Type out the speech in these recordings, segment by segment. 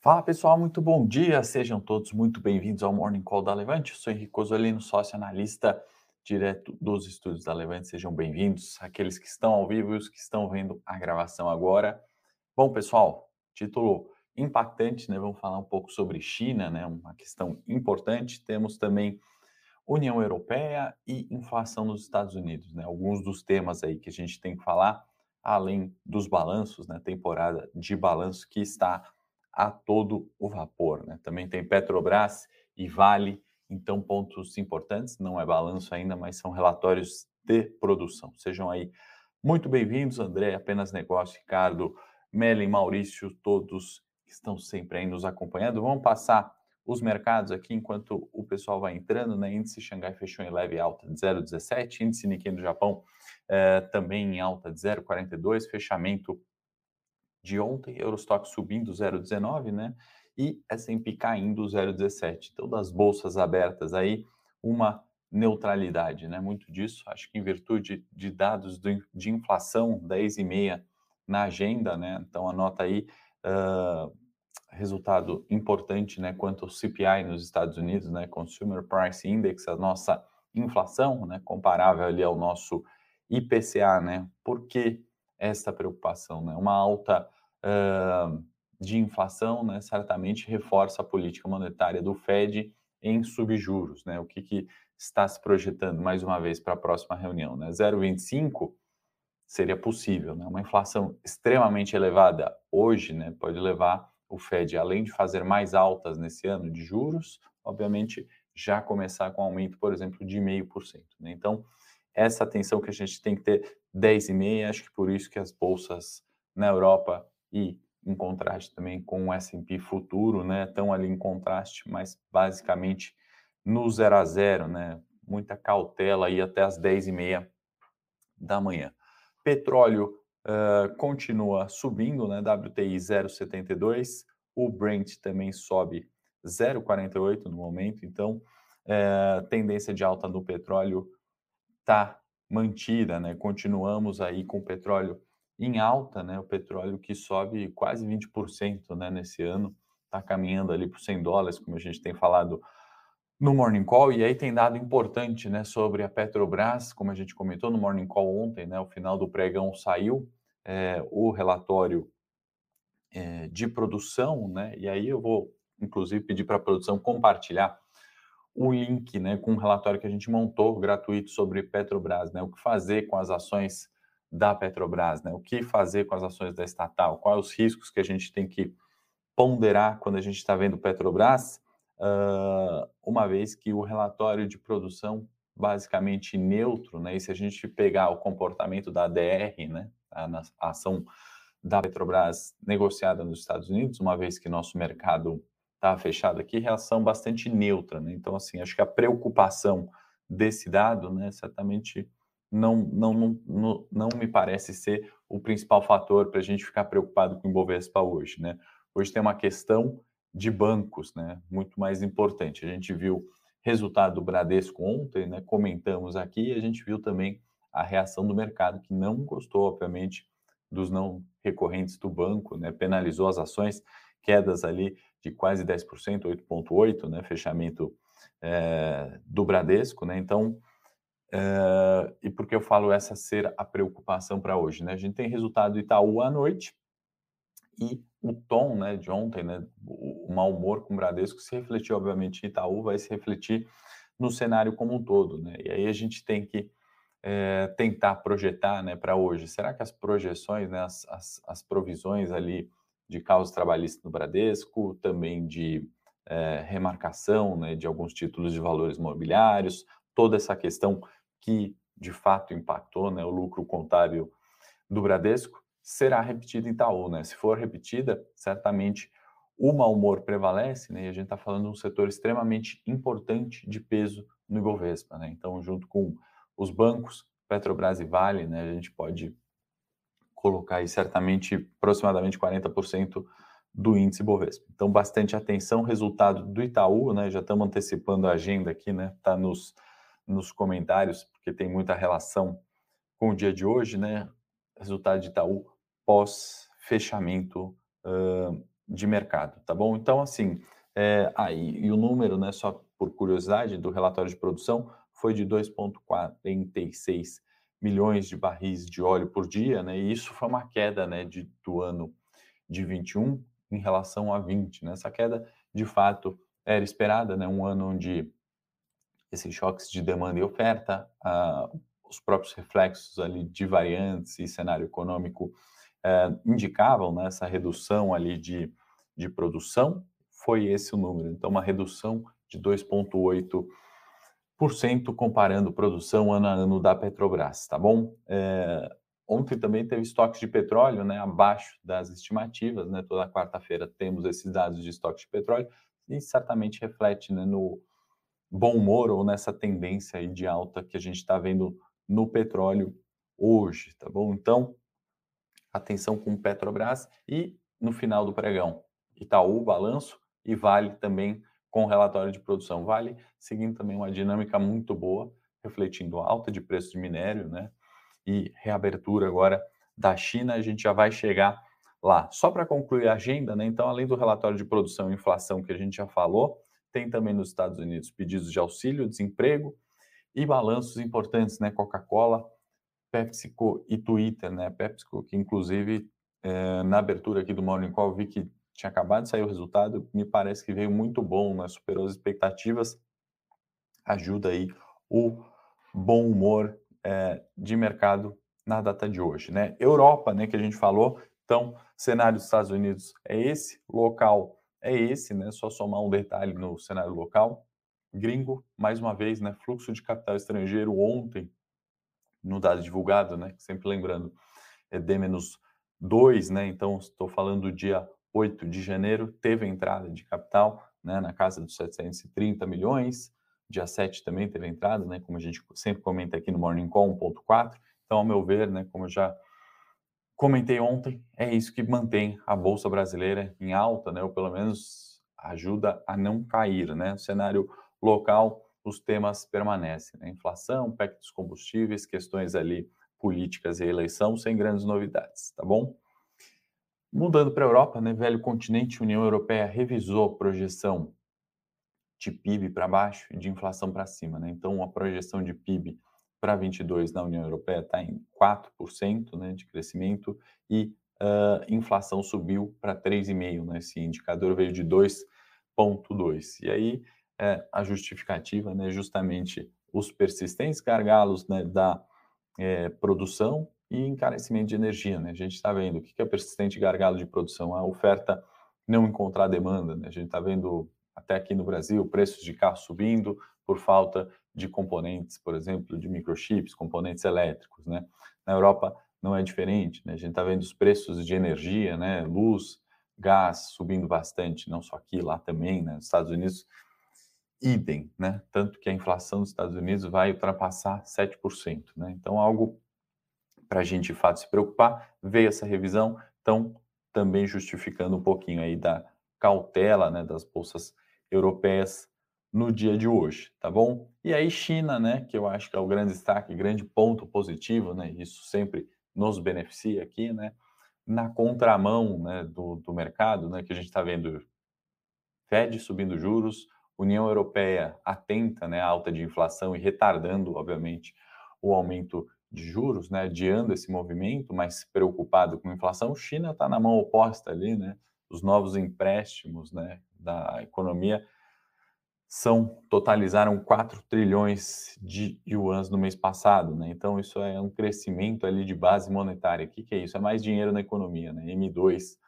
Fala pessoal, muito bom dia, sejam todos muito bem-vindos ao Morning Call da Levante. Eu sou Henrique Osolino, sócio analista direto dos estúdios da Levante. Sejam bem-vindos, aqueles que estão ao vivo e os que estão vendo a gravação agora. Bom, pessoal, título impactante, né? Vamos falar um pouco sobre China, né? Uma questão importante. Temos também União Europeia e inflação nos Estados Unidos, né? Alguns dos temas aí que a gente tem que falar, além dos balanços, né? Temporada de balanço que está a todo o vapor, né? Também tem Petrobras e Vale, então pontos importantes, não é balanço ainda, mas são relatórios de produção. Sejam aí muito bem-vindos, André, apenas negócio, Ricardo, Meli, Maurício, todos que estão sempre aí nos acompanhando. Vamos passar os mercados aqui enquanto o pessoal vai entrando, né? Índice Xangai fechou em leve alta de 0,17, índice Nikkei do Japão eh, também em alta de 0,42, fechamento de ontem, Eurostock subindo 0,19, né? E S&P caindo 0,17. Então, das bolsas abertas aí, uma neutralidade, né? Muito disso, acho que em virtude de dados de inflação 10,5 na agenda, né? Então, anota aí uh, resultado importante, né, quanto ao CPI nos Estados Unidos, né, Consumer Price Index, a nossa inflação, né, comparável ali ao nosso IPCA, né? Por que essa preocupação, né? Uma alta uh, de inflação, né, certamente reforça a política monetária do Fed em subjuros, né? O que, que está se projetando mais uma vez para a próxima reunião, né? 0,25 seria possível, né? Uma inflação extremamente elevada hoje, né, pode levar o Fed, além de fazer mais altas nesse ano de juros, obviamente já começar com um aumento, por exemplo, de 0,5%. Né? Então, essa atenção que a gente tem que ter 10,5%, acho que por isso que as bolsas na Europa e em contraste também com o S&P futuro, né, estão ali em contraste, mas basicamente no 0 a 0, né, muita cautela aí até as 10h30 da manhã. Petróleo uh, continua subindo, né? WTI 0,72, o Brent também sobe 0,48 no momento, então uh, tendência de alta do petróleo está mantida, né? Continuamos aí com o petróleo em alta, né? O petróleo que sobe quase 20%, né, nesse ano, está caminhando ali por 100 dólares, como a gente tem falado no Morning Call, e aí tem dado importante, né, sobre a Petrobras, como a gente comentou no Morning Call ontem, né, o final do pregão saiu, é, o relatório é, de produção, né, e aí eu vou, inclusive, pedir para a produção compartilhar o link, né, com o relatório que a gente montou gratuito sobre Petrobras, né, o que fazer com as ações da Petrobras, né, o que fazer com as ações da estatal, quais os riscos que a gente tem que ponderar quando a gente está vendo Petrobras, uh, uma vez que o relatório de produção basicamente neutro, né? E se a gente pegar o comportamento da ADR, né, a, a ação da Petrobras negociada nos Estados Unidos, uma vez que nosso mercado está fechado aqui, reação bastante neutra, né? Então, assim, acho que a preocupação desse dado, né, certamente não, não, não, não, não me parece ser o principal fator para a gente ficar preocupado com o Ibovespa hoje, né? Hoje tem uma questão de bancos, né? Muito mais importante. A gente viu resultado do Bradesco ontem, né? Comentamos aqui, e a gente viu também a reação do mercado que não gostou, obviamente, dos não recorrentes do banco, né? Penalizou as ações, quedas ali de quase 10%, 8,8%, né? Fechamento é, do Bradesco, né? Então, é, e por que eu falo essa ser a preocupação para hoje, né? A gente tem resultado do Itaú à noite, e o tom né, de ontem, né, o, mau humor com o Bradesco se refletiu, obviamente, em Itaú, vai se refletir no cenário como um todo. Né? E aí a gente tem que é, tentar projetar né, para hoje. Será que as projeções, né, as, as, as provisões ali de causa trabalhista no Bradesco, também de é, remarcação né, de alguns títulos de valores imobiliários, toda essa questão que de fato impactou né, o lucro contábil do Bradesco, será repetida em Itaú, né? Se for repetida, certamente o mau humor prevalece, né? E a gente está falando de um setor extremamente importante de peso no Ibovespa, né? Então, junto com os bancos, Petrobras e Vale, né? A gente pode colocar aí certamente aproximadamente 40% do índice Ibovespa. Então, bastante atenção, resultado do Itaú, né? Já estamos antecipando a agenda aqui, né? Tá nos, nos comentários, porque tem muita relação com o dia de hoje, né? Resultado de Itaú pós-fechamento uh, de mercado, tá bom? Então, assim, é, aí, ah, e o número, né, só por curiosidade, do relatório de produção foi de 2,46 milhões de barris de óleo por dia, né? E isso foi uma queda, né, de, do ano de 21 em relação a 20, né? Essa queda, de fato, era esperada, né? Um ano onde esses choques de demanda e oferta, ah, os próprios reflexos ali de variantes e cenário econômico eh, indicavam né, essa redução ali de, de produção, foi esse o número. Então, uma redução de 2,8% comparando produção ano a ano da Petrobras, tá bom? É, ontem também teve estoques de petróleo, né, abaixo das estimativas, né? Toda quarta-feira temos esses dados de estoque de petróleo e certamente reflete, né, no bom humor ou nessa tendência de alta que a gente está vendo no petróleo hoje, tá bom? Então, atenção com Petrobras e no final do pregão, Itaú, balanço e Vale também com relatório de produção. Vale seguindo também uma dinâmica muito boa, refletindo alta de preço de minério, né? E reabertura agora da China, a gente já vai chegar lá. Só para concluir a agenda, né? Então, além do relatório de produção e inflação que a gente já falou, tem também nos Estados Unidos pedidos de auxílio, desemprego e balanços importantes, né? Coca-Cola, PepsiCo e Twitter, né? PepsiCo, que inclusive é, na abertura aqui do Morning Call vi que tinha acabado de sair o resultado, me parece que veio muito bom, né? superou as expectativas, ajuda aí o bom humor é, de mercado na data de hoje, né? Europa, né, que a gente falou, então, cenário dos Estados Unidos é esse, local é esse, né? Só somar um detalhe no cenário local. Gringo, mais uma vez, né? Fluxo de capital estrangeiro ontem, no dado divulgado, né? Sempre lembrando, é D-2, né? Então, estou falando do dia 8 de janeiro, teve entrada de capital né, na casa dos 730 milhões. Dia 7 também teve entrada, né, como a gente sempre comenta aqui no Morning Call 1.4. Então, ao meu ver, né, como eu já comentei ontem, é isso que mantém a Bolsa Brasileira em alta, né, ou pelo menos ajuda a não cair. Né? No cenário local, os temas permanecem. Né? Inflação, PEC dos combustíveis, questões ali políticas e eleição, sem grandes novidades, tá bom? Mudando para a Europa, né, velho continente, União Europeia revisou a projeção de PIB para baixo e de inflação para cima. Né? Então, a projeção de PIB para 22 na União Europeia está em 4% né, de crescimento e uh, inflação subiu para 3,5%. Né? Esse indicador veio de 2,2%. E aí, é, a justificativa, né, justamente os persistentes gargalos né, da é, produção e encarecimento de energia. Né? A gente está vendo o que é persistente gargalo de produção, a oferta não encontrar demanda. Né? A gente está vendo até aqui no Brasil preços de carro subindo por falta de componentes, por exemplo, de microchips, componentes elétricos. Né? Na Europa não é diferente. Né? A gente está vendo os preços de energia, né? luz, gás subindo bastante, não só aqui, lá também, né? nos Estados Unidos idem, né? Tanto que a inflação dos Estados Unidos vai ultrapassar 7%, né? Então, algo para a gente de fato se preocupar. Veio essa revisão, então também justificando um pouquinho aí da cautela né, das bolsas europeias no dia de hoje, tá bom? E aí China, né, que eu acho que é o grande destaque, grande ponto positivo, né, isso sempre nos beneficia aqui, né, na contramão, né, do, do mercado, né, que a gente está vendo Fed subindo juros, União Europeia atenta, né, à alta de inflação e retardando, obviamente, o aumento de juros, né, adiando esse movimento, mas preocupado com a inflação, China está na mão oposta ali, né? Os novos empréstimos, né, da economia são totalizaram 4 trilhões de yuans no mês passado, né? Então isso é um crescimento ali de base monetária. O que, que é isso? É mais dinheiro na economia, né? M2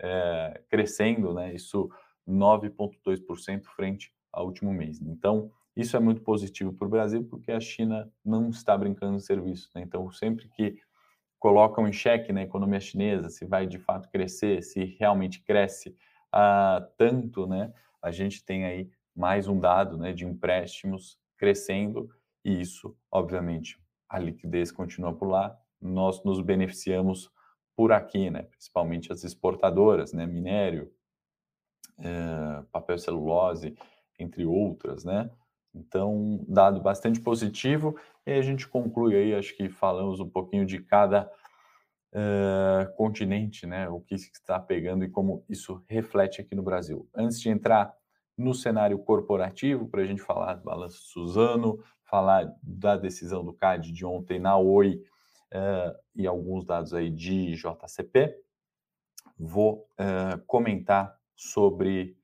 é, crescendo, né? Isso 9,2% frente ao último mês. Então isso é muito positivo para o Brasil, porque a China não está brincando no serviço. Né? Então, sempre que colocam em xeque na né, economia chinesa se vai de fato crescer, se realmente cresce uh, tanto, né? A gente tem aí mais um dado né, de empréstimos crescendo, e isso, obviamente, a liquidez continua por lá, nós nos beneficiamos por aqui, né? principalmente as exportadoras, né? minério, uh, papel celulose, entre outras, né? Então, dado bastante positivo, e a gente conclui aí, acho que falamos um pouquinho de cada uh, continente, né? O que está pegando e como isso reflete aqui no Brasil. Antes de entrar no cenário corporativo, para a gente falar do balanço Suzano, falar da decisão do CAD de ontem na Oi uh, e alguns dados aí de JCP, vou uh, comentar sobre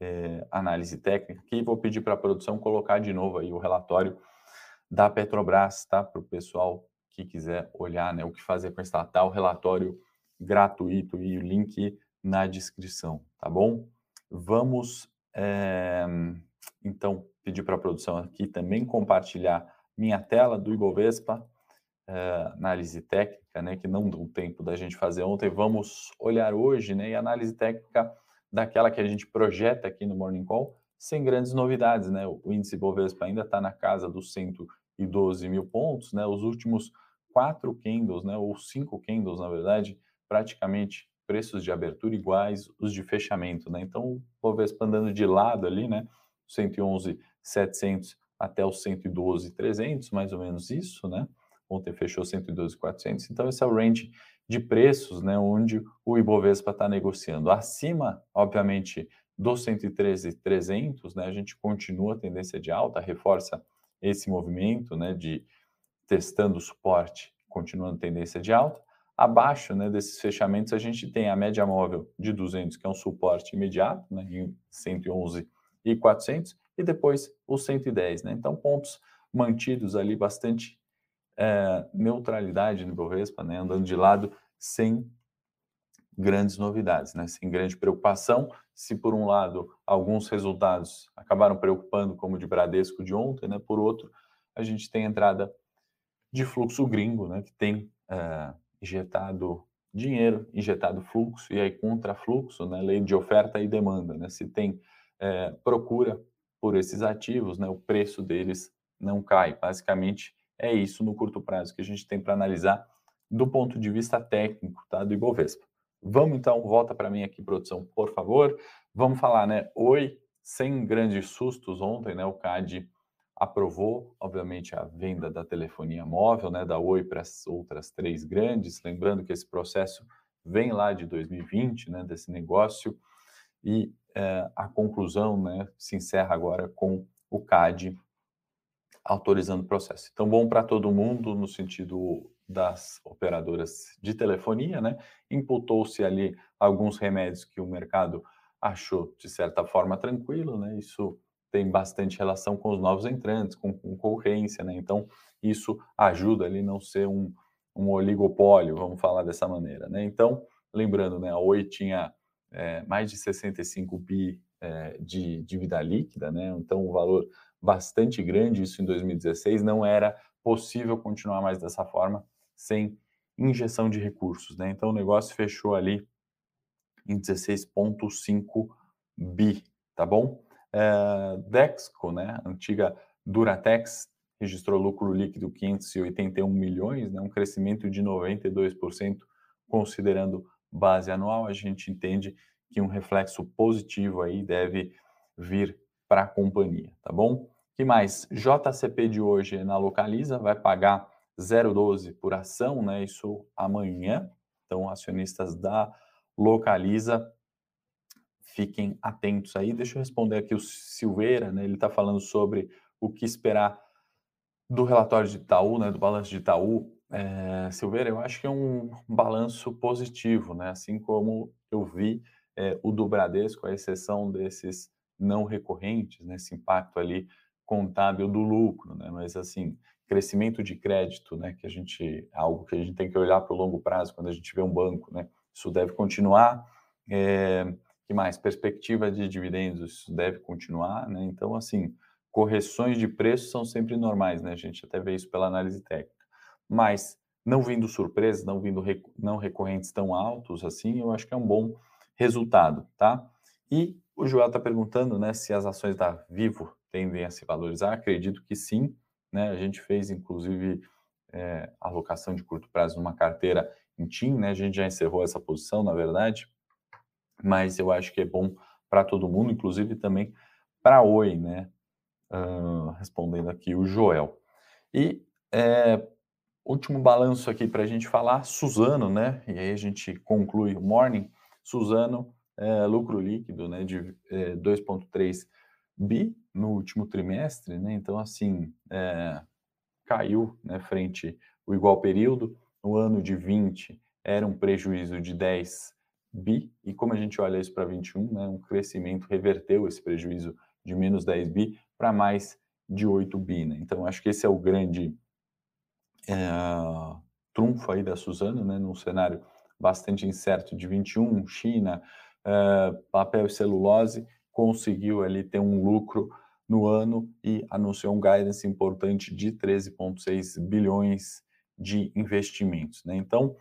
uh, análise técnica aqui e vou pedir para a produção colocar de novo aí o relatório da Petrobras, tá? Para o pessoal que quiser olhar né, o que fazer com estatal, relatório gratuito e o link na descrição, tá bom? Vamos é, então pedir para a produção aqui também compartilhar minha tela do Ibovespa, é, análise técnica, né, que não deu tempo da gente fazer ontem. Vamos olhar hoje, né, e análise técnica daquela que a gente projeta aqui no Morning Call, sem grandes novidades, né? O índice Ibovespa ainda está na casa dos 112 mil pontos, né? Os últimos quatro candles, né, ou cinco candles, na verdade, praticamente preços de abertura iguais os de fechamento, né? Então, o Bovespa andando de lado ali, né, 111.700 até os 112.300, mais ou menos isso, né? Ontem fechou 112.400. Então, esse é o range de preços, né, onde o Ibovespa está negociando. Acima, obviamente, dos 113.300, né, a gente continua a tendência de alta, reforça esse movimento, né, de testando suporte, continuando tendência de alta. Abaixo né, desses fechamentos, a gente tem a média móvel de 200, que é um suporte imediato, né, em 111 e 400, e depois o 110. Né? Então, pontos mantidos ali, bastante é, neutralidade no Bovespa, né, andando de lado sem grandes novidades, né, sem grande preocupação. Se, por um lado, alguns resultados acabaram preocupando, como o de Bradesco de ontem, né, por outro, a gente tem entrada de fluxo gringo, né, que tem uh, injetado dinheiro, injetado fluxo, e aí contrafluxo, né, lei de oferta e demanda. Né, se tem uh, procura por esses ativos, né, o preço deles não cai. Basicamente, é isso no curto prazo que a gente tem para analisar do ponto de vista técnico tá, do Ibovespa. Vamos então, volta para mim aqui, produção, por favor. Vamos falar, né? Oi, sem grandes sustos ontem, né? O CAD aprovou, obviamente, a venda da telefonia móvel, né, da Oi para as outras três grandes. Lembrando que esse processo vem lá de 2020, né, desse negócio, e é, a conclusão né, se encerra agora com o CAD autorizando o processo. Então, bom para todo mundo no sentido das operadoras de telefonia, né? Imputou-se ali alguns remédios que o mercado achou de certa forma tranquilo, né? Isso tem bastante relação com os novos entrantes, com concorrência, né? Então, isso ajuda ali não ser um, um oligopólio, vamos falar dessa maneira, né? Então, lembrando, né, a Oi tinha é, mais de 65 bi é, de dívida líquida, né? Então, um valor bastante grande, isso em 2016, não era possível continuar mais dessa forma sem injeção de recursos, né? Então, o negócio fechou ali em 16,5 bi, tá bom? É, Dexco, né, antiga Duratex, registrou lucro líquido 581 milhões, né, um crescimento de 92%, considerando base anual. A gente entende que um reflexo positivo aí deve vir para a companhia, tá bom? que mais? JCP de hoje na Localiza vai pagar 0,12 por ação, né? Isso amanhã. Então, acionistas da Localiza fiquem atentos aí. Deixa eu responder aqui o Silveira, né? Ele está falando sobre o que esperar do relatório de Itaú, né? Do balanço de Itaú. É, Silveira, eu acho que é um balanço positivo, né? Assim como eu vi é, o do Bradesco, a exceção desses não recorrentes, né? Esse impacto ali contábil do lucro, né? Mas assim, crescimento de crédito, né? Que a gente, algo que a gente tem que olhar para o longo prazo quando a gente vê um banco, né? Isso deve continuar. É, que mais? Perspectiva de dividendos deve continuar, né? Então, assim, correções de preço são sempre normais, né? A gente até vê isso pela análise técnica. Mas não vindo surpresas, não vindo não recorrentes tão altos assim, eu acho que é um bom resultado, tá? E o Joel está perguntando, né, se as ações da Vivo tendem a se valorizar. Acredito que sim, né? A gente fez, inclusive, é, alocação de curto prazo numa carteira em TIM, né? A gente já encerrou essa posição, na verdade, mas eu acho que é bom para todo mundo, inclusive também para Oi, né? Uh, respondendo aqui o Joel. E é, último balanço aqui para a gente falar, Suzano, né? E aí a gente conclui o morning. Suzano, é, lucro líquido né, de é, 2,3 bi no último trimestre, né? Então, assim, é, caiu né, frente o igual período. No ano de 20 era um prejuízo de 10 bi, e como a gente olha isso para 21, né, um crescimento reverteu esse prejuízo de menos 10 bi para mais de 8 bi. Né? Então, acho que esse é o grande é, trunfo aí da Suzano, né, num cenário bastante incerto de 21, China, é, papel e celulose, conseguiu ali ter um lucro no ano e anunciou um guidance importante de 13,6 bilhões de investimentos. Né? Então,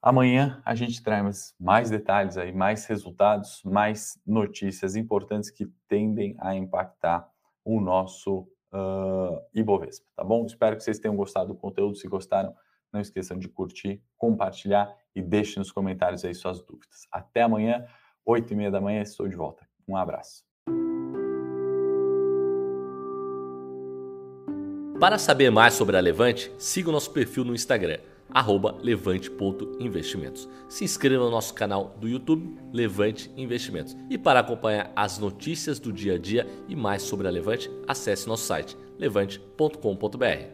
amanhã a gente traz mais detalhes aí, mais resultados, mais notícias importantes que tendem a impactar o nosso uh, Ibovespa, tá bom? Espero que vocês tenham gostado do conteúdo. Se gostaram, não esqueçam de curtir, compartilhar e deixe nos comentários aí suas dúvidas. Até amanhã, 8 e meia da manhã, estou de volta. Um abraço. Para saber mais sobre a Levante, siga o nosso perfil no Instagram, levante.investimentos. Se inscreva no nosso canal do YouTube, Levante Investimentos. E para acompanhar as notícias do dia a dia e mais sobre a Levante, acesse nosso site levante.com.br.